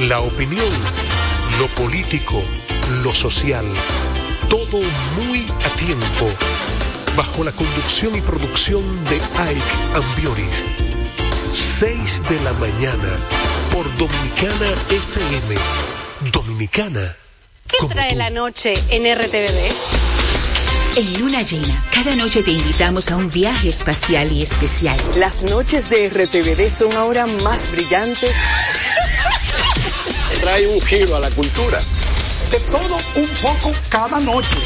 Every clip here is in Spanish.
la opinión, lo político, lo social, todo muy a tiempo, bajo la conducción y producción de Ike Ambioris. 6 de la mañana por Dominicana FM. Dominicana. ¿Qué trae la noche en RTVD? En Luna Llena, cada noche te invitamos a un viaje espacial y especial. Las noches de RTVD son ahora más brillantes. Trae un giro a la cultura. De todo un poco cada noche.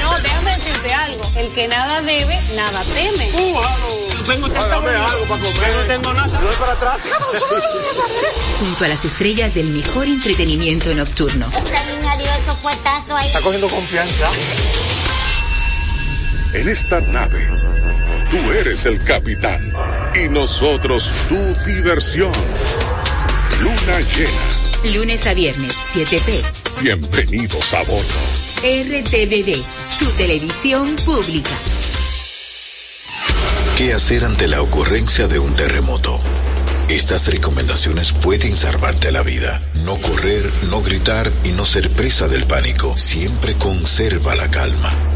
No, déjame decirte algo. El que nada debe, nada teme. Tengo algo para comer. No tengo nada. No es para atrás. Junto a las estrellas del mejor entretenimiento nocturno. Esta niña dio esos puestazos ahí. Está cogiendo confianza. En esta nave, tú eres el capitán y nosotros tu diversión. Luna llena. Lunes a viernes, 7p. Bienvenidos a bordo. RTVD, tu televisión pública. ¿Qué hacer ante la ocurrencia de un terremoto? Estas recomendaciones pueden salvarte la vida. No correr, no gritar y no ser presa del pánico. Siempre conserva la calma.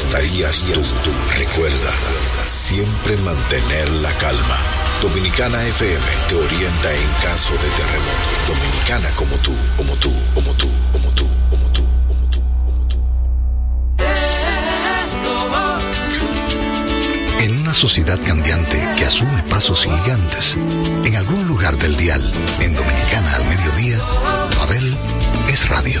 estarías tú, tú. Recuerda, siempre mantener la calma. Dominicana FM te orienta en caso de terremoto. Dominicana como tú, como tú, como tú, como tú, como tú, como tú. En una sociedad cambiante que asume pasos gigantes, en algún lugar del dial, en Dominicana al mediodía, Babel es radio.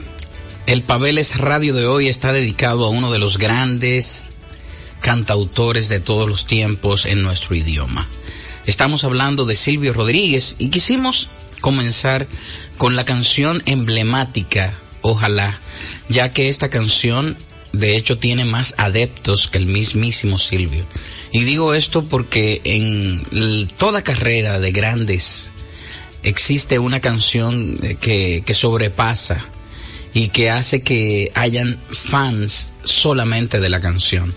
el Pabeles Radio de hoy está dedicado a uno de los grandes cantautores de todos los tiempos en nuestro idioma. Estamos hablando de Silvio Rodríguez y quisimos comenzar con la canción emblemática, Ojalá, ya que esta canción de hecho tiene más adeptos que el mismísimo Silvio. Y digo esto porque en toda carrera de grandes existe una canción que, que sobrepasa y que hace que hayan fans solamente de la canción.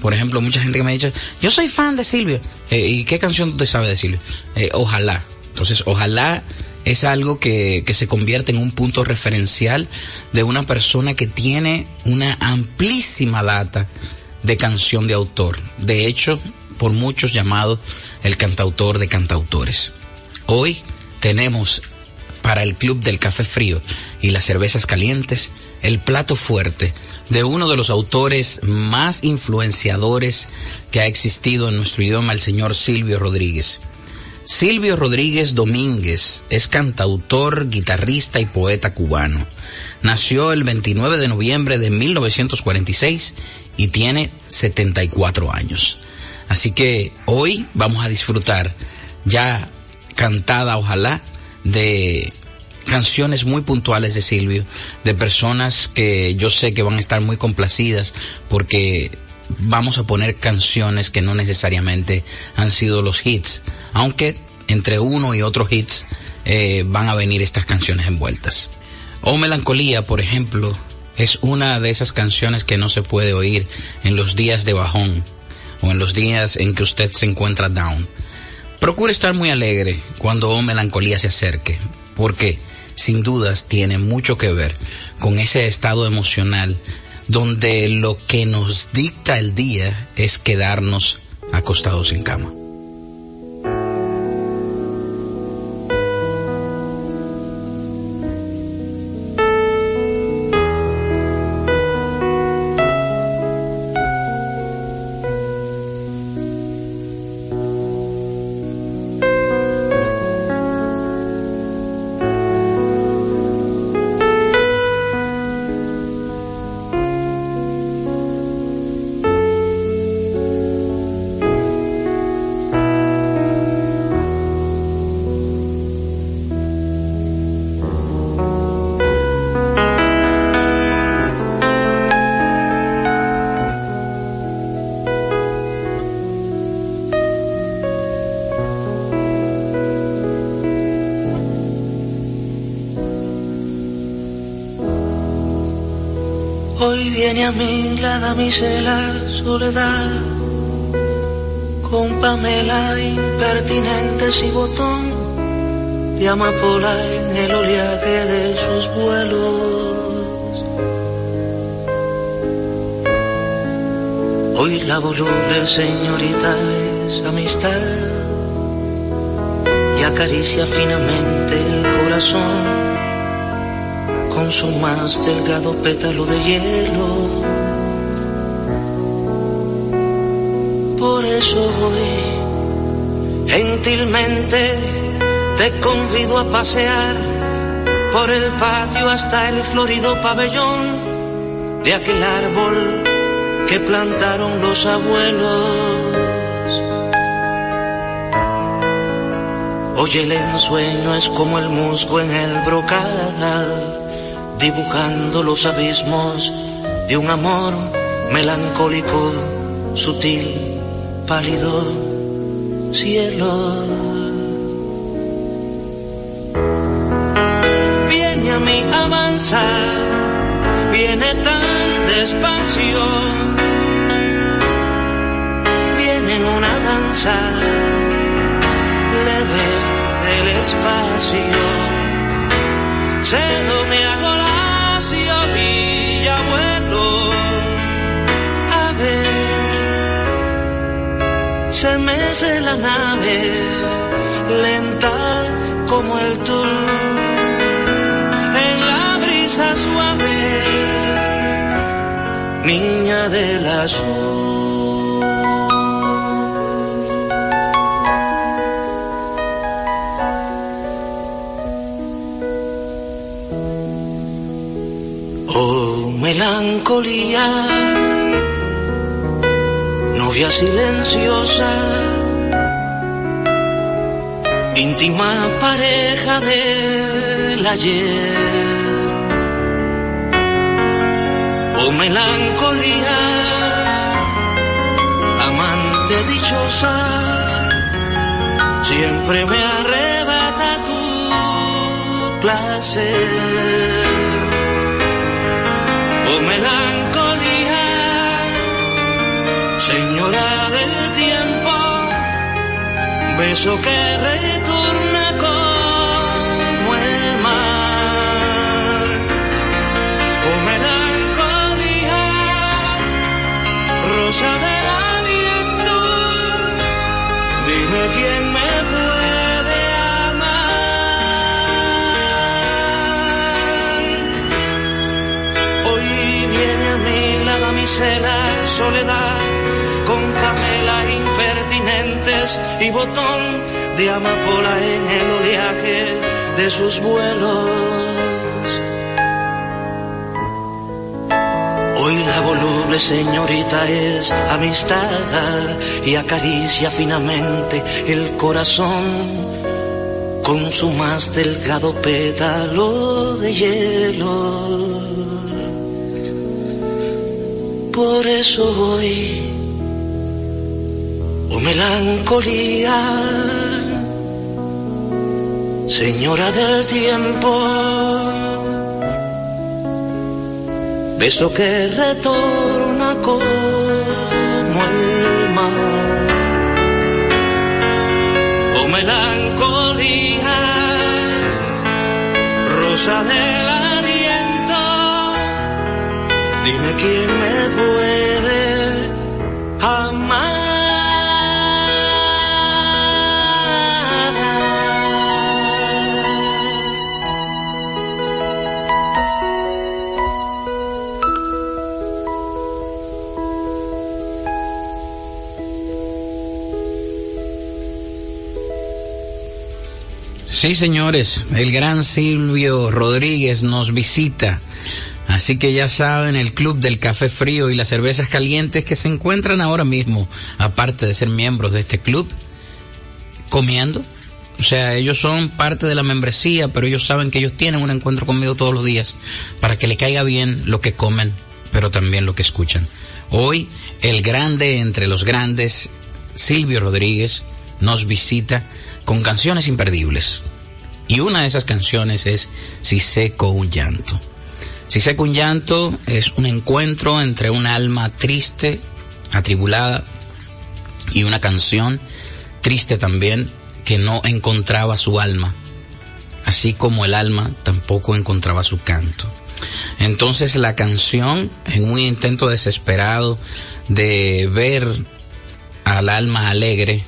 Por ejemplo, mucha gente que me ha dicho, yo soy fan de Silvio. Eh, ¿Y qué canción te sabe de Silvio? Eh, ojalá. Entonces, ojalá es algo que, que se convierte en un punto referencial de una persona que tiene una amplísima data de canción de autor. De hecho, por muchos llamado el cantautor de cantautores. Hoy tenemos para el Club del Café Frío y las cervezas calientes, el plato fuerte de uno de los autores más influenciadores que ha existido en nuestro idioma, el señor Silvio Rodríguez. Silvio Rodríguez Domínguez es cantautor, guitarrista y poeta cubano. Nació el 29 de noviembre de 1946 y tiene 74 años. Así que hoy vamos a disfrutar ya cantada, ojalá, de canciones muy puntuales de Silvio, de personas que yo sé que van a estar muy complacidas porque vamos a poner canciones que no necesariamente han sido los hits, aunque entre uno y otro hits eh, van a venir estas canciones envueltas. O Melancolía, por ejemplo, es una de esas canciones que no se puede oír en los días de bajón o en los días en que usted se encuentra down Procure estar muy alegre cuando Melancolía se acerque, porque sin dudas tiene mucho que ver con ese estado emocional donde lo que nos dicta el día es quedarnos acostados en cama. Mí la soledad, con Pamela impertinente y botón de amapola en el oleaje de sus vuelos. Hoy la voluble señorita es amistad y acaricia finamente el corazón con su más delgado pétalo de hielo. Eso hoy gentilmente te convido a pasear por el patio hasta el florido pabellón de aquel árbol que plantaron los abuelos. Hoy el ensueño es como el musgo en el brocal, dibujando los abismos de un amor melancólico, sutil, pálido, cielo. Viene a mí avanza, viene tan despacio, viene en una danza leve del espacio. Cedo mi agolacio, se mece la nave, lenta como el tul. En la brisa suave, niña del azul. Oh, melancolía, novia silenciosa, íntima pareja del ayer. Oh, melancolía, amante dichosa, siempre me arrebata tu placer oh melancolía, señora del tiempo, beso que retorna como el mar. Oh melancolía, rosa del aliento, dime quién me puede amar. Hoy viene a mí la damisela soledad con camela impertinentes y botón de amapola en el oleaje de sus vuelos. Hoy la voluble señorita es amistad y acaricia finamente el corazón con su más delgado pétalo de hielo. Por eso hoy, oh melancolía, señora del tiempo, beso que retorna como el mar. Oh melancolía, rosa del aliento, dime quién me puede amar. Sí, señores, el gran Silvio Rodríguez nos visita. Así que ya saben, el Club del Café Frío y las Cervezas Calientes que se encuentran ahora mismo, aparte de ser miembros de este club, comiendo. O sea, ellos son parte de la membresía, pero ellos saben que ellos tienen un encuentro conmigo todos los días para que le caiga bien lo que comen, pero también lo que escuchan. Hoy, el grande entre los grandes, Silvio Rodríguez, nos visita con canciones imperdibles. Y una de esas canciones es Si seco un llanto. Si seco un llanto es un encuentro entre un alma triste, atribulada, y una canción triste también que no encontraba su alma, así como el alma tampoco encontraba su canto. Entonces la canción, en un intento desesperado de ver al alma alegre,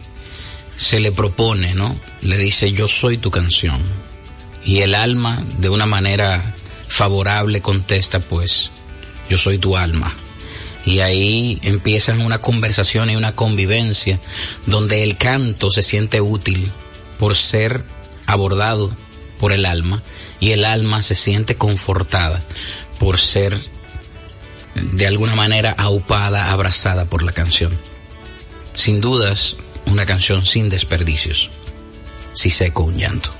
se le propone, ¿no? Le dice, yo soy tu canción. Y el alma, de una manera favorable, contesta, pues, yo soy tu alma. y ahí empiezan una conversación y una convivencia donde el canto se siente útil por ser abordado por el alma y el alma se siente confortada por ser de alguna manera aupada, abrazada por la canción. Sin dudas, una canción sin desperdicios. Si seco un llanto.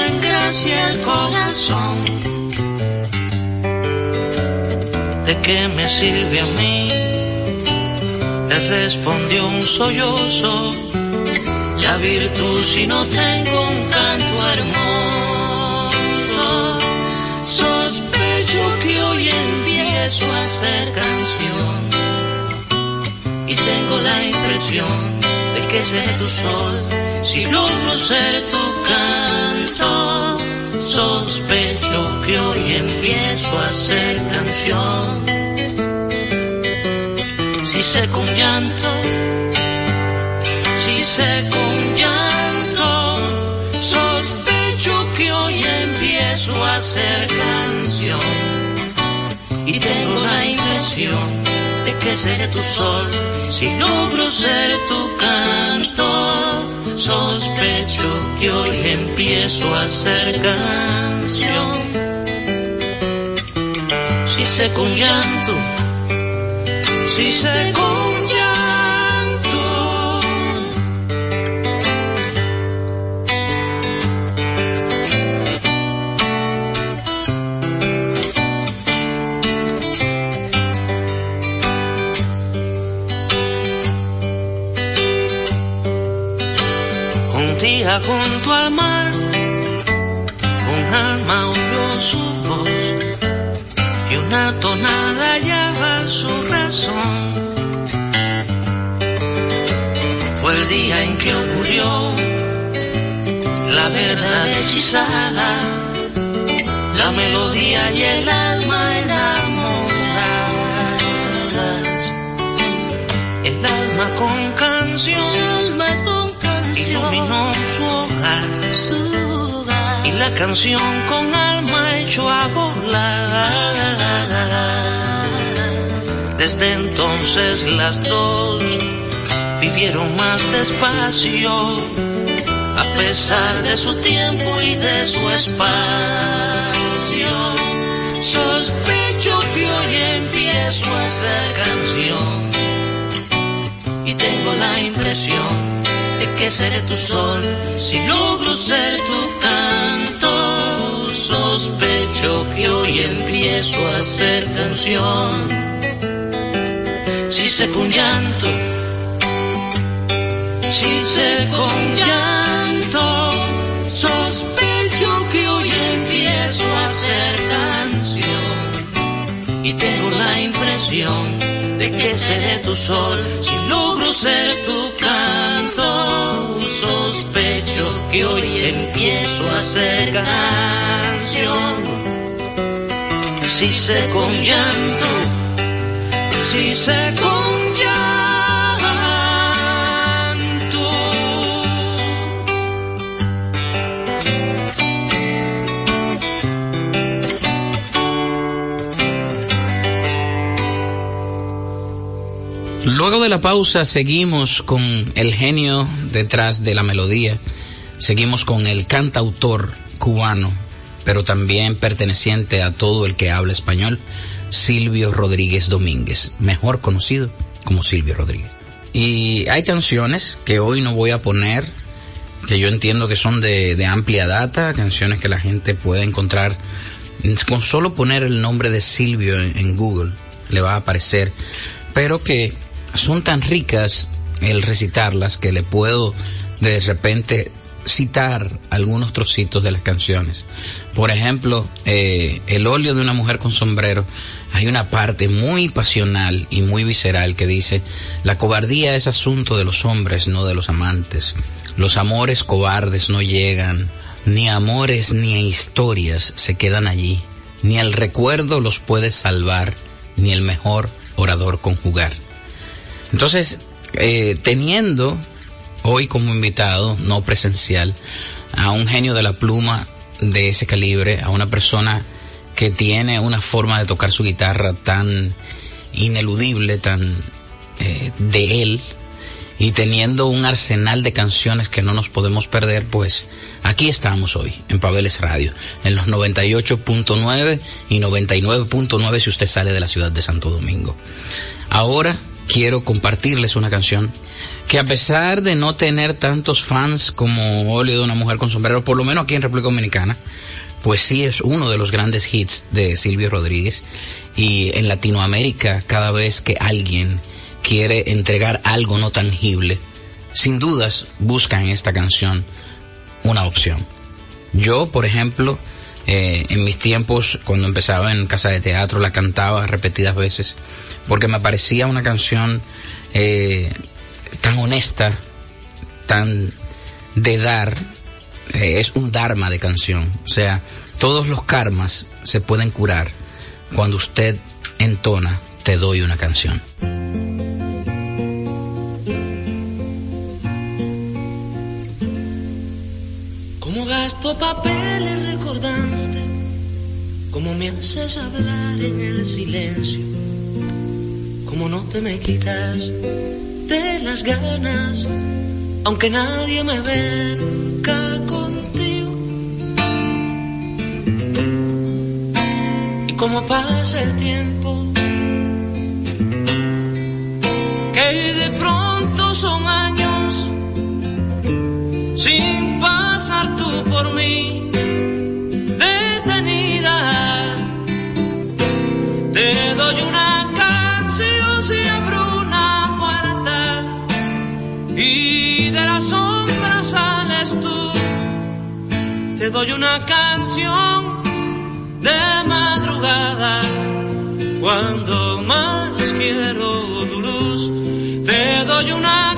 En gracia el corazón ¿de qué me sirve a mí? Le respondió un sollozo, la virtud si no tengo un canto hermoso. Sospecho que hoy empiezo a hacer canción y tengo la impresión de que seré tu sol si logro ser tu canto Sospecho que hoy empiezo a hacer canción. Si sé con llanto, si sé con llanto, sospecho que hoy empiezo a hacer canción. Y tengo la impresión de que seré tu sol si logro ser tu canto Sospecho que hoy empiezo a hacer canción. Si sé con llanto, si sé con junto al mar, un alma oyó su voz y una tonada hallaba su razón. Fue el día en que ocurrió la verdad hechizada, la melodía y el alma enamoradas, el alma con canción iluminó su hogar, y la canción con alma echó a volar. Desde entonces las dos vivieron más despacio, a pesar de su tiempo y de su espacio. Sospecho que hoy empiezo a hacer canción y tengo la impresión que seré tu sol si logro ser tu canto. Sospecho que hoy empiezo a hacer canción. Si sé con llanto, si sé con llanto, sospecho que hoy empiezo a hacer canción. Y tengo la impresión de que seré tu sol si logro ser tu canto. Sospecho que hoy empiezo a hacer canción. Si sé con llanto, si sé con Luego de la pausa seguimos con el genio detrás de la melodía, seguimos con el cantautor cubano, pero también perteneciente a todo el que habla español, Silvio Rodríguez Domínguez, mejor conocido como Silvio Rodríguez. Y hay canciones que hoy no voy a poner, que yo entiendo que son de, amplia data, canciones que la gente puede encontrar con solo poner el nombre de Silvio en, en Google, le va a aparecer, pero que son tan ricas el recitarlas que le puedo de repente citar algunos trocitos de las canciones. Por ejemplo, eh, El óleo de una mujer con sombrero. Hay una parte muy pasional y muy visceral que dice, la cobardía es asunto de los hombres, no de los amantes. Los amores cobardes no llegan, ni amores ni historias se quedan allí, ni el recuerdo los puede salvar, ni el mejor orador conjugar. Entonces, eh, teniendo hoy como invitado, no presencial, a un genio de la pluma de ese calibre, a una persona que tiene una forma de tocar su guitarra tan ineludible, tan eh, de él, y teniendo un arsenal de canciones que no nos podemos perder, pues aquí estamos hoy en Pabeles Radio, en los 98.9 y 99.9 si usted sale de la ciudad de Santo Domingo. Ahora quiero compartirles una canción que a pesar de no tener tantos fans como Óleo de una mujer con sombrero, por lo menos aquí en República Dominicana, pues sí es uno de los grandes hits de Silvio Rodríguez. Y en Latinoamérica, cada vez que alguien quiere entregar algo no tangible, sin dudas busca en esta canción una opción. Yo, por ejemplo, eh, en mis tiempos, cuando empezaba en casa de teatro, la cantaba repetidas veces, porque me parecía una canción eh, tan honesta, tan de dar, eh, es un dharma de canción. O sea, todos los karmas se pueden curar cuando usted entona Te doy una canción. Gasto papeles recordándote, como me haces hablar en el silencio, como no te me quitas de las ganas, aunque nadie me ve nunca contigo. Y como pasa el tiempo, que de pronto son Te doy una canción de madrugada cuando más quiero tu luz. Te doy una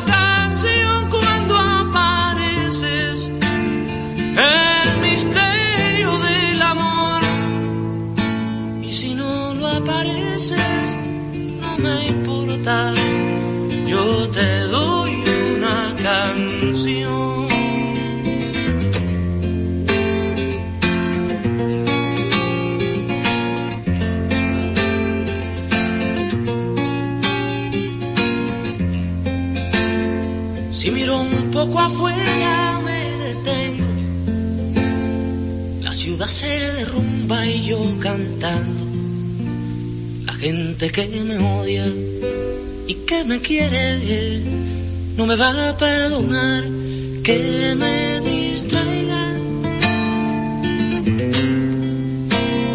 afuera me detengo. La ciudad se derrumba y yo cantando. La gente que me odia y que me quiere no me va a perdonar que me distraiga.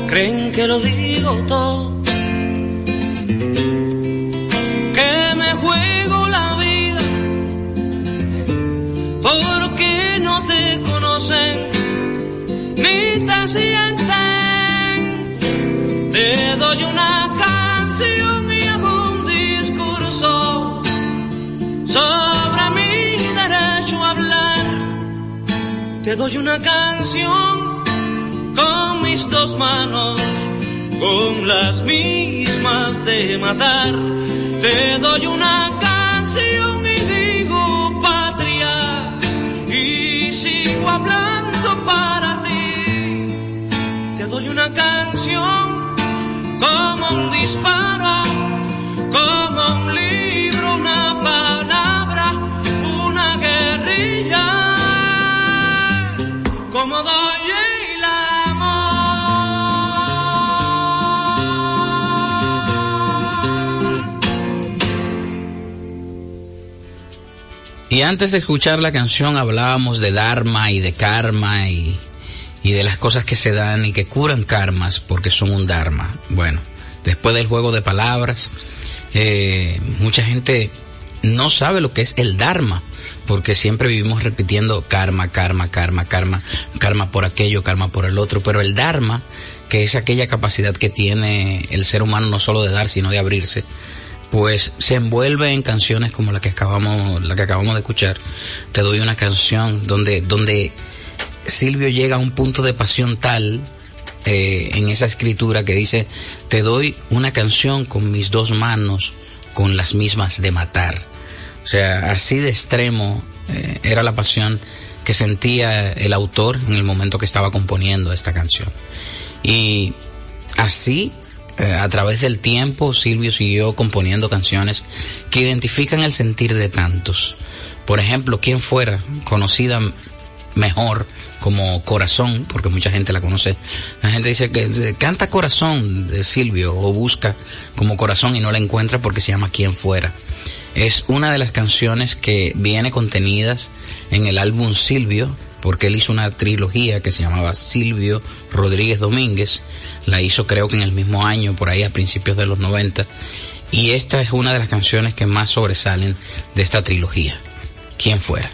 Creen que lo digo todo. Conocen ni te sienten. Te doy una canción y hago un discurso sobre mi derecho a hablar. Te doy una canción con mis dos manos, con las mismas de matar. Te doy una como un disparo, como un libro, una palabra, una guerrilla, como doy el amor. Y antes de escuchar la canción hablábamos de Dharma y de karma y, y de las cosas que se dan y que curan karmas porque son un Dharma. Bueno, después del juego de palabras, eh, mucha gente no sabe lo que es el Dharma porque siempre vivimos repitiendo karma, karma, karma, karma, karma por aquello, karma por el otro, pero el Dharma, que es aquella capacidad que tiene el ser humano no solo de dar, sino de abrirse, pues se envuelve en canciones como la que acabamos, la que acabamos de escuchar. Te doy una canción donde, donde Silvio llega a un punto de pasión tal eh, en esa escritura que dice, te doy una canción con mis dos manos, con las mismas de matar. O sea, así de extremo eh, era la pasión que sentía el autor en el momento que estaba componiendo esta canción. Y así eh, a través del tiempo Silvio siguió componiendo canciones que identifican el sentir de tantos. Por ejemplo, ¿quién fuera conocida mejor como Corazón? Porque mucha gente la conoce. La gente dice que canta Corazón de Silvio o busca como Corazón y no la encuentra porque se llama ¿Quién fuera? Es una de las canciones que viene contenidas en el álbum Silvio porque él hizo una trilogía que se llamaba Silvio Rodríguez Domínguez, la hizo creo que en el mismo año, por ahí a principios de los 90, y esta es una de las canciones que más sobresalen de esta trilogía. ¿Quién fuera?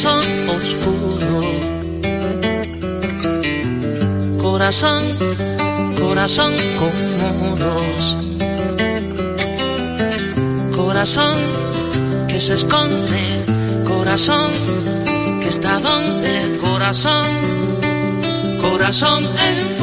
Corazón oscuro. Corazón, corazón con muros. Corazón que se esconde, corazón que está donde, corazón, corazón en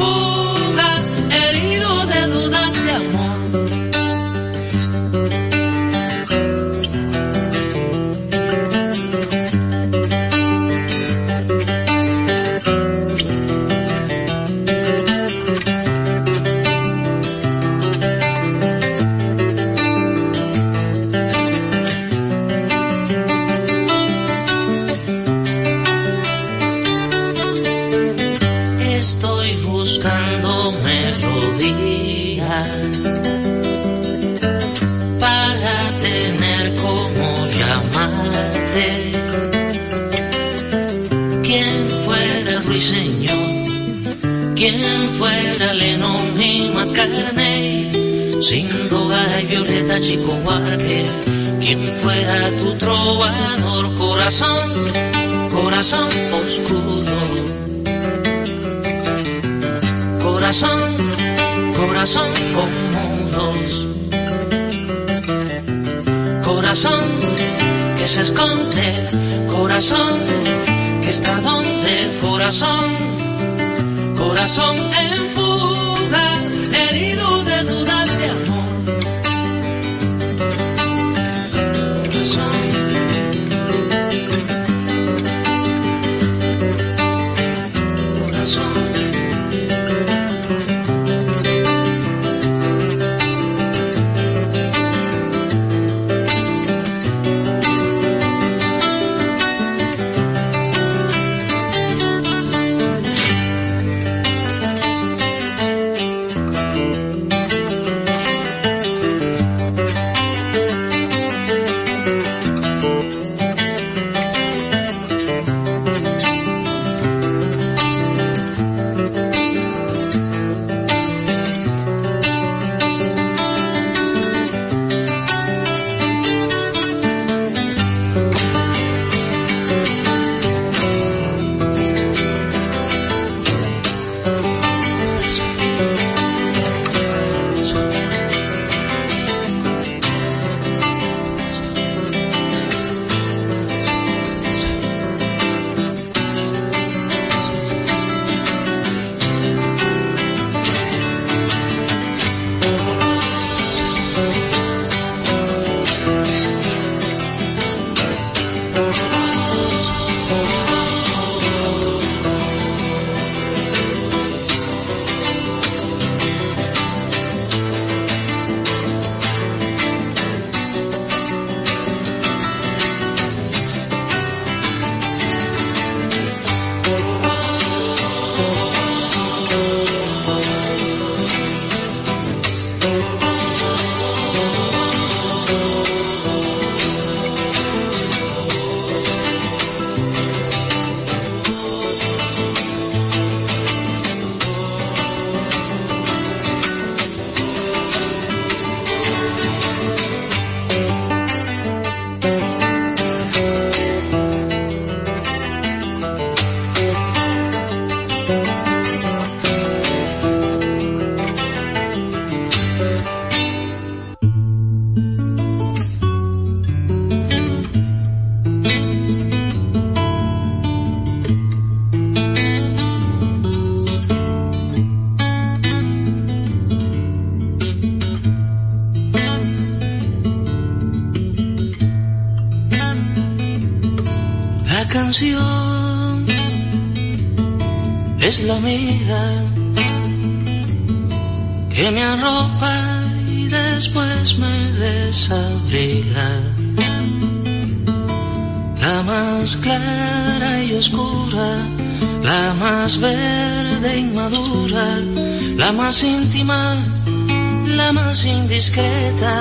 la más indiscreta.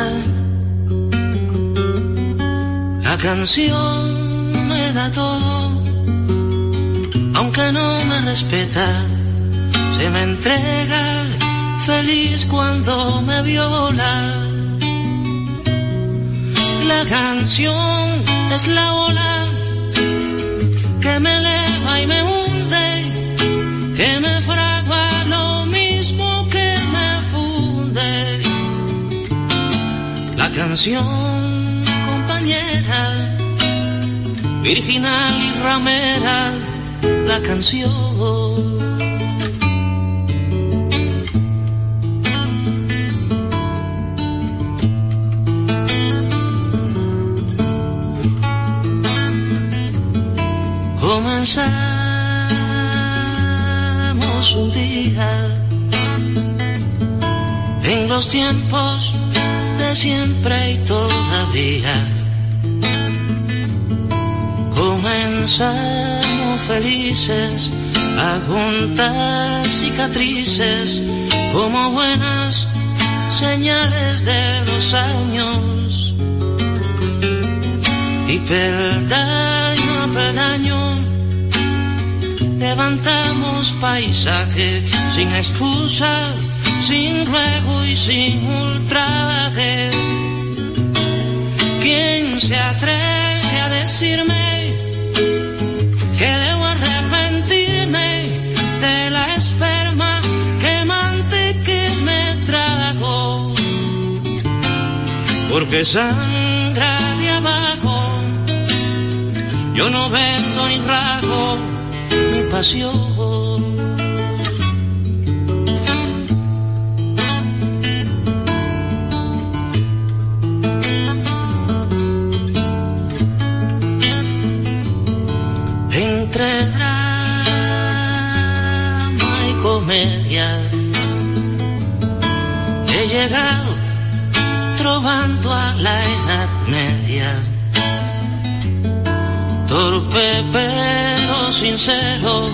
La canción me da todo, aunque no me respeta, se me entrega feliz cuando me viola. La canción es la ola que me eleva y me canción, compañera, virginal y ramera, la canción. comenzamos un día en los tiempos siempre y todavía. Comenzamos felices a juntar cicatrices como buenas señales de los años. Y peldaño a peldaño levantamos paisaje sin excusa, sin ruego y sin ultraje. ¿Quién se atreve a decirme que debo arrepentirme de la esperma quemante que me trago? Porque sangra de abajo, yo no vendo ni rago mi pasión. Sincero,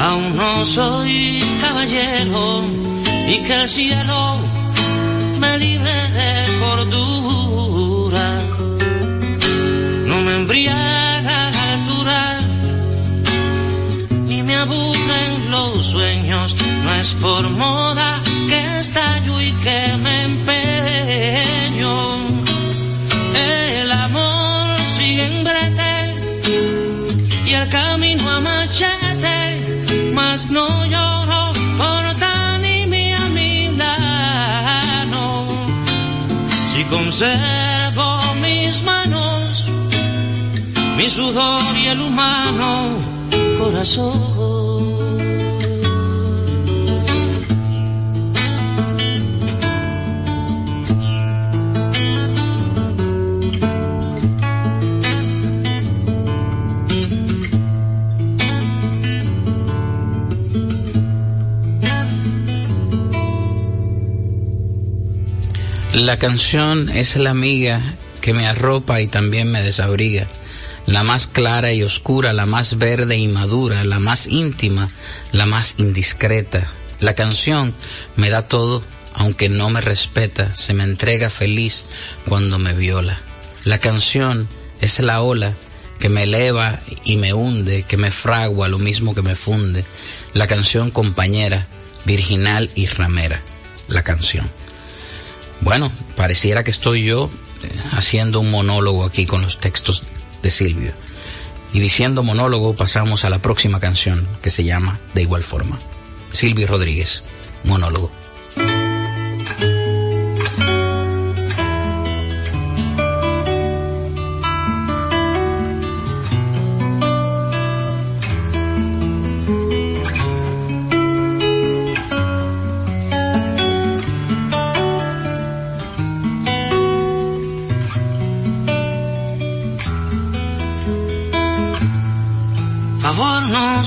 aún no soy caballero y que el cielo me libre de cordura. No me embriaga la altura ni me aburren los sueños, no es por moda que estallo y que me no lloro por Dani mi a Milano. Si conservo mis manos, mi sudor y el humano corazón. La canción es la amiga que me arropa y también me desabriga, la más clara y oscura, la más verde y madura, la más íntima, la más indiscreta. La canción me da todo, aunque no me respeta, se me entrega feliz cuando me viola. La canción es la ola que me eleva y me hunde, que me fragua lo mismo que me funde. La canción compañera, virginal y ramera. La canción. Bueno, pareciera que estoy yo eh, haciendo un monólogo aquí con los textos de Silvio. Y diciendo monólogo pasamos a la próxima canción que se llama De igual forma. Silvio Rodríguez, monólogo.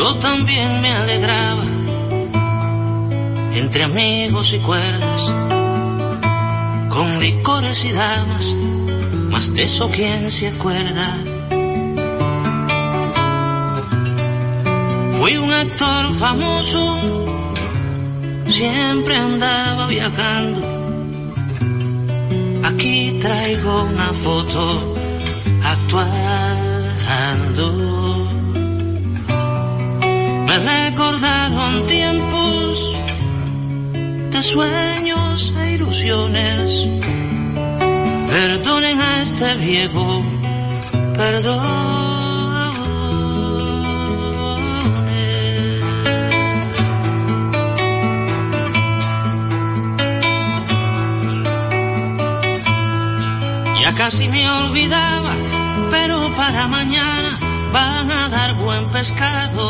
Yo también me alegraba entre amigos y cuerdas, con licores y damas, más de eso quién se acuerda. Fui un actor famoso, siempre andaba viajando. Aquí traigo una foto actuando. Me recordaron tiempos de sueños e ilusiones. Perdonen a este viejo, perdón. casi me olvidaba, pero para mañana van a dar buen pescado.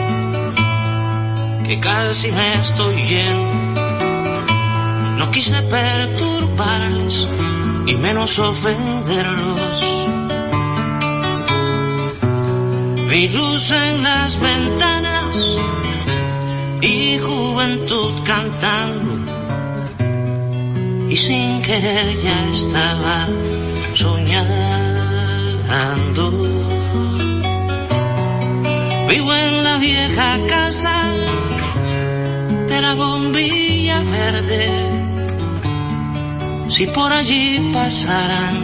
que casi me estoy yendo. No quise perturbarles y menos ofenderlos. Vi luz en las ventanas y juventud cantando. Y sin querer ya estaba soñando. Vivo en la vieja casa de la bombilla verde. Si por allí pasaran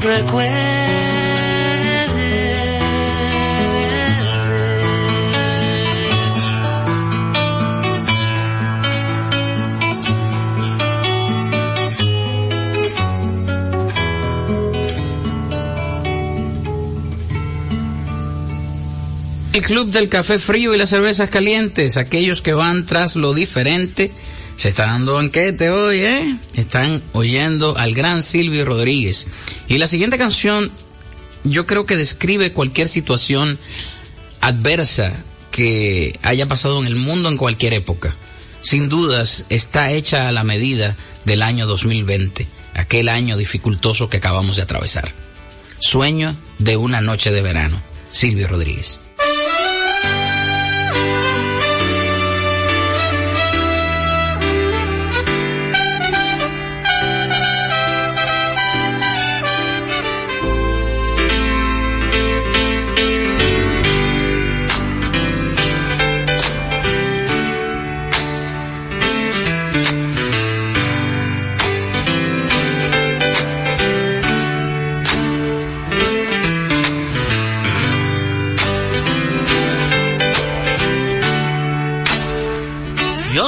recuerdos El club del café frío y las cervezas calientes, aquellos que van tras lo diferente, se está dando banquete hoy, ¿eh? Están oyendo al gran Silvio Rodríguez. Y la siguiente canción, yo creo que describe cualquier situación adversa que haya pasado en el mundo en cualquier época. Sin dudas, está hecha a la medida del año 2020, aquel año dificultoso que acabamos de atravesar. Sueño de una noche de verano. Silvio Rodríguez.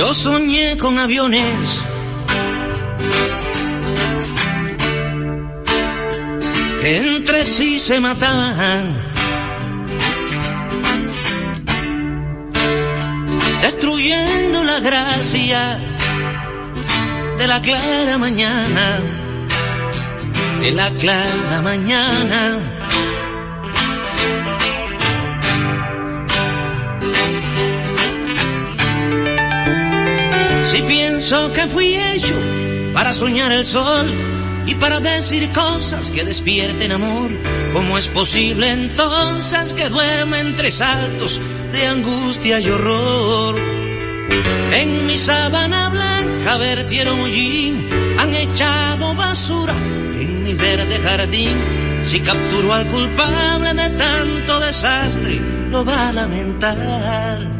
Yo soñé con aviones que entre sí se mataban. Destruyendo la gracia de la clara mañana, de la clara mañana. Si pienso que fui hecho para soñar el sol, y para decir cosas que despierten amor. ¿Cómo es posible entonces que duerme entre saltos de angustia y horror? En mi sábana blanca vertieron hollín, han echado basura en mi verde jardín. Si capturo al culpable de tanto desastre, lo va a lamentar.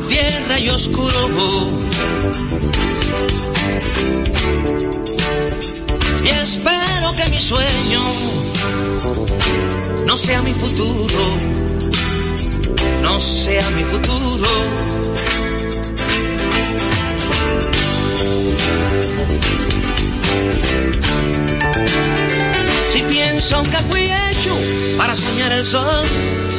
tierra y oscuro y espero que mi sueño no sea mi futuro, no sea mi futuro. Si pienso que fui hecho para soñar el sol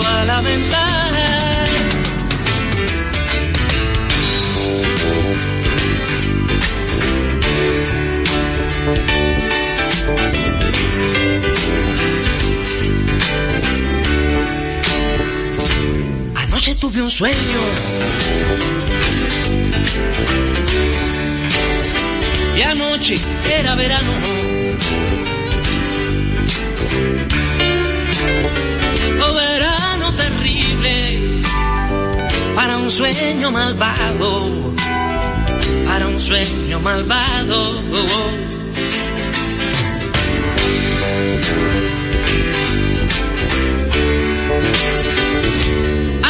A lamentar. Anoche tuve un sueño. Y anoche era verano. Oh, sueño malvado. Para un sueño malvado.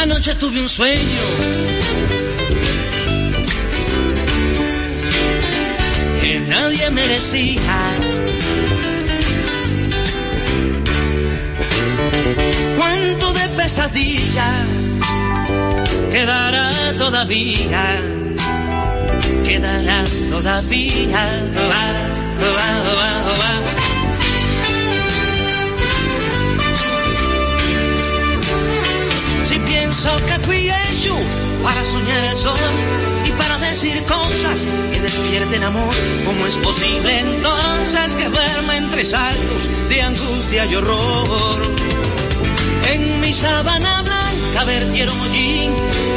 Anoche tuve un sueño que nadie merecía. Cuánto de pesadilla quedará todavía, quedará todavía. Va. Si pienso que fui hecho para soñar el sol y para decir cosas que despierten amor, ¿cómo es posible entonces que duerma entre saltos de angustia y horror? En mi sábana blanca vertieron hollín,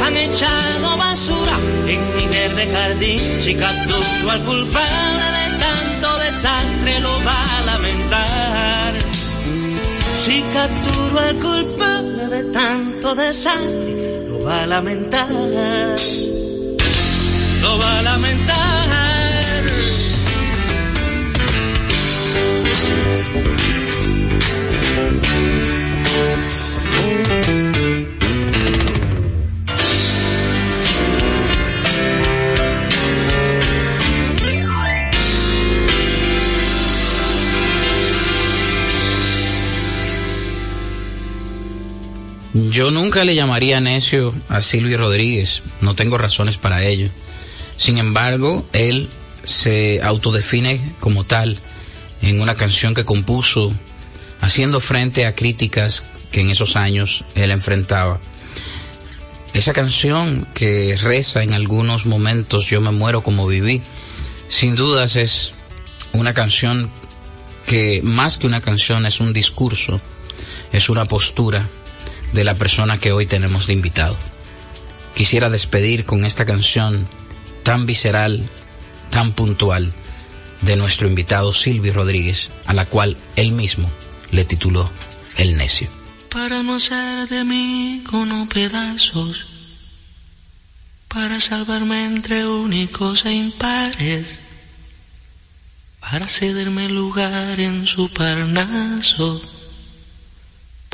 han echado basura en mi verde jardín. Si capturo al culpable de tanto desastre lo va a lamentar. Si capturo al culpable de tanto desastre lo va a lamentar. Lo va a lamentar. Yo nunca le llamaría necio a Silvio Rodríguez, no tengo razones para ello. Sin embargo, él se autodefine como tal en una canción que compuso haciendo frente a críticas que en esos años él enfrentaba. Esa canción que reza en algunos momentos Yo me muero como viví, sin dudas es una canción que más que una canción es un discurso, es una postura de la persona que hoy tenemos de invitado. Quisiera despedir con esta canción tan visceral, tan puntual de nuestro invitado Silvio Rodríguez, a la cual él mismo le tituló El necio. Para no hacer de mí con pedazos, para salvarme entre únicos e impares, para cederme lugar en su parnaso,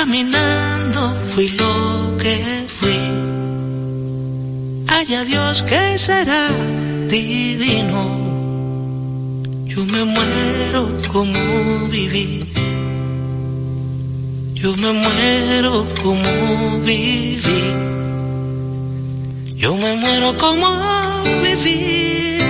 Caminando fui lo que fui. Haya Dios que será divino. Yo me muero como viví. Yo me muero como viví. Yo me muero como viví.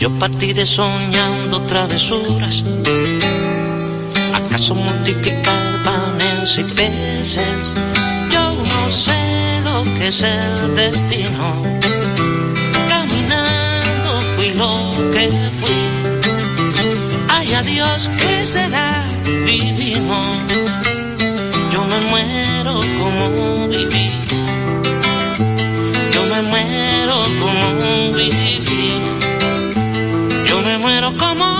Yo partiré soñando travesuras. ¿Acaso multiplicar panes y peces? Yo no sé lo que es el destino. Caminando fui lo que fui. Ay, a Dios que será divino. Yo me muero como viví. Yo me muero como viví. Me muero como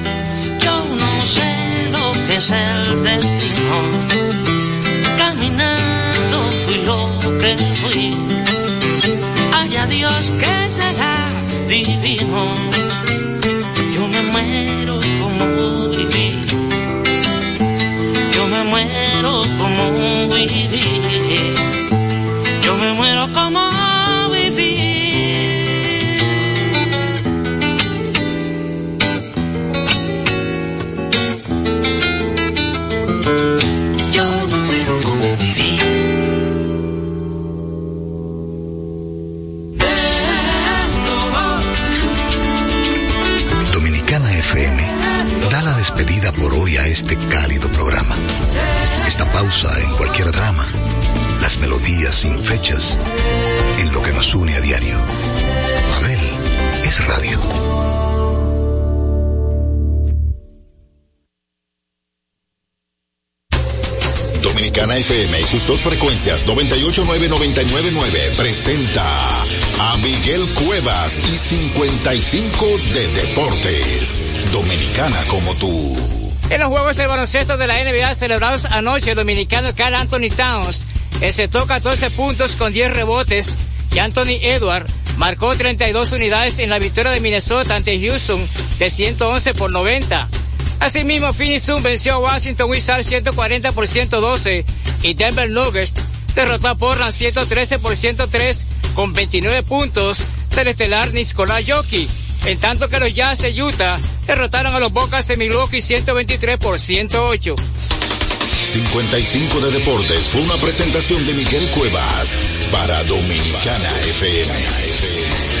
Yo no sé lo que es el destino, caminando fui lo que fui. Haya Dios que será divino, yo me muero como viví, yo me muero como viví. Sin fechas, en lo que nos une a diario. Abel es radio. Dominicana FM y sus dos frecuencias 989-999 presenta a Miguel Cuevas y 55 de Deportes. Dominicana como tú. En los juegos de baloncesto de la NBA celebrados anoche, el dominicano Carl Anthony Towns encetó 14 puntos con 10 rebotes y Anthony Edward marcó 32 unidades en la victoria de Minnesota ante Houston de 111 por 90. Asimismo, Phoenix venció a Washington Wizards 140 por 112 y Denver Nuggets derrotó a Portland 113 por 103 con 29 puntos del estelar Nikola Jokic. En tanto que los Jazz de Utah derrotaron a los Bocas de Milwaukee 123 por 108. 55 de Deportes fue una presentación de Miguel Cuevas para Dominicana FM.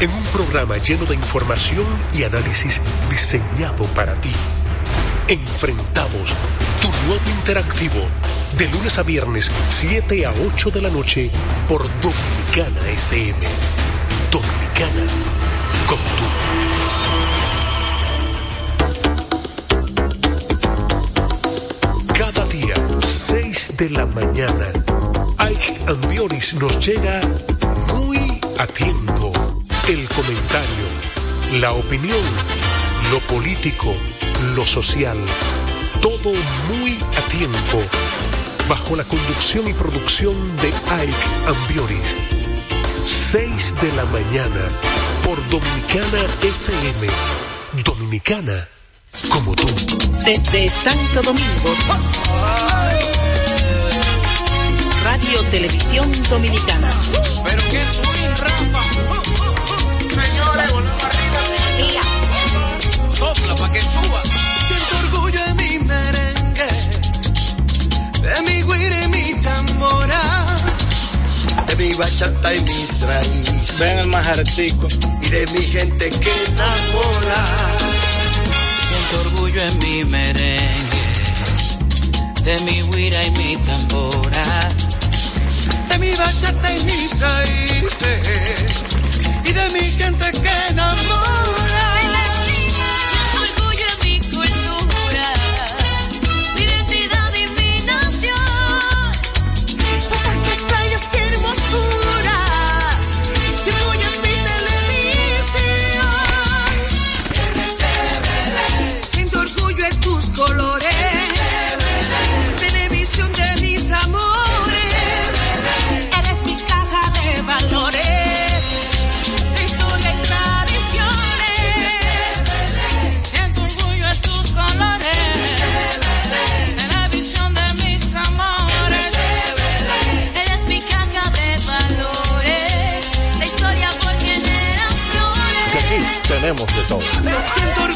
en un programa lleno de información y análisis diseñado para ti. Enfrentados, tu nuevo interactivo, de lunes a viernes, 7 a 8 de la noche, por Dominicana FM. Dominicana, como tú. Cada día, 6 de la mañana, Ike Ambioris nos llega muy a tiempo. El comentario, la opinión, lo político, lo social, todo muy a tiempo, bajo la conducción y producción de Ike Ambioris. 6 de la mañana, por Dominicana FM. Dominicana, como tú. Desde Santo Domingo. Radio Televisión Dominicana. Pero que swing, Rafa. Sopla pa' que suba. Siento orgullo en mi merengue, de mi guira y mi tambora, de mi bachata y mis raíces. Ven el majartico. Y de mi gente que enamora. Siento orgullo en mi merengue, de mi guira y mi tambora, de mi bachata y mis raíces. Y de mi gente que enamora. Tenemos de todo.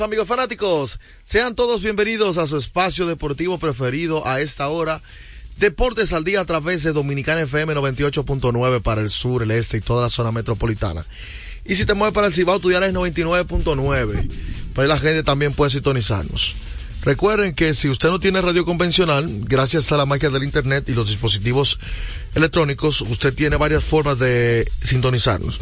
Amigos fanáticos, sean todos bienvenidos a su espacio deportivo preferido a esta hora. Deportes al día a través de Dominicana FM 98.9 para el sur, el este y toda la zona metropolitana. Y si te mueves para el Cibao, tu dial es 99.9. Para la gente también puede sintonizarnos. Recuerden que si usted no tiene radio convencional, gracias a la magia del internet y los dispositivos electrónicos, usted tiene varias formas de sintonizarnos.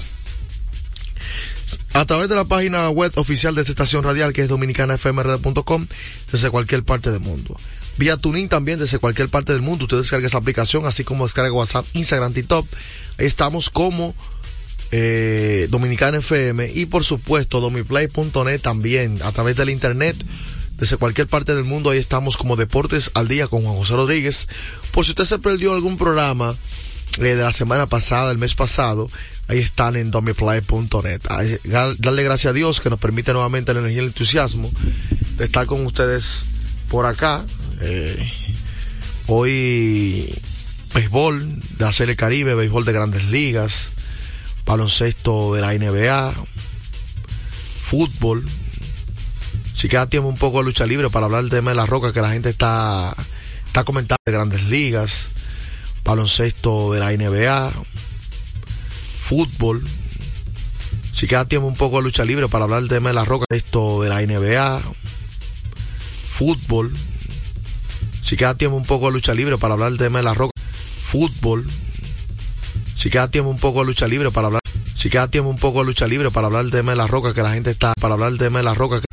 A través de la página web oficial de esta estación radial, que es dominicanafmrd.com, desde cualquier parte del mundo. Vía Tuning también desde cualquier parte del mundo. Usted descarga esa aplicación, así como descarga WhatsApp, Instagram, TikTok. Ahí estamos como eh, Dominicana FM y por supuesto domiplay.net también a través del internet desde cualquier parte del mundo ahí estamos como Deportes al Día con Juan José Rodríguez por si usted se perdió algún programa de la semana pasada, el mes pasado ahí están en domiplay.net darle gracias a Dios que nos permite nuevamente la energía y el entusiasmo de estar con ustedes por acá. Eh, hoy béisbol de hacer el Caribe, béisbol de grandes ligas baloncesto de la NBA, fútbol. Si queda tiempo un poco de lucha libre para hablar del tema de la roca que la gente está, está comentando de grandes ligas, baloncesto de la NBA, fútbol. Si queda tiempo un poco de lucha libre para hablar del tema de la roca, esto de la NBA, fútbol. Si queda tiempo un poco de lucha libre para hablar del tema de la roca, fútbol. Si queda tiempo un poco de lucha libre para hablar, si queda tiempo un poco de lucha libre para hablar del tema de la roca que la gente está, para hablar del tema de la roca que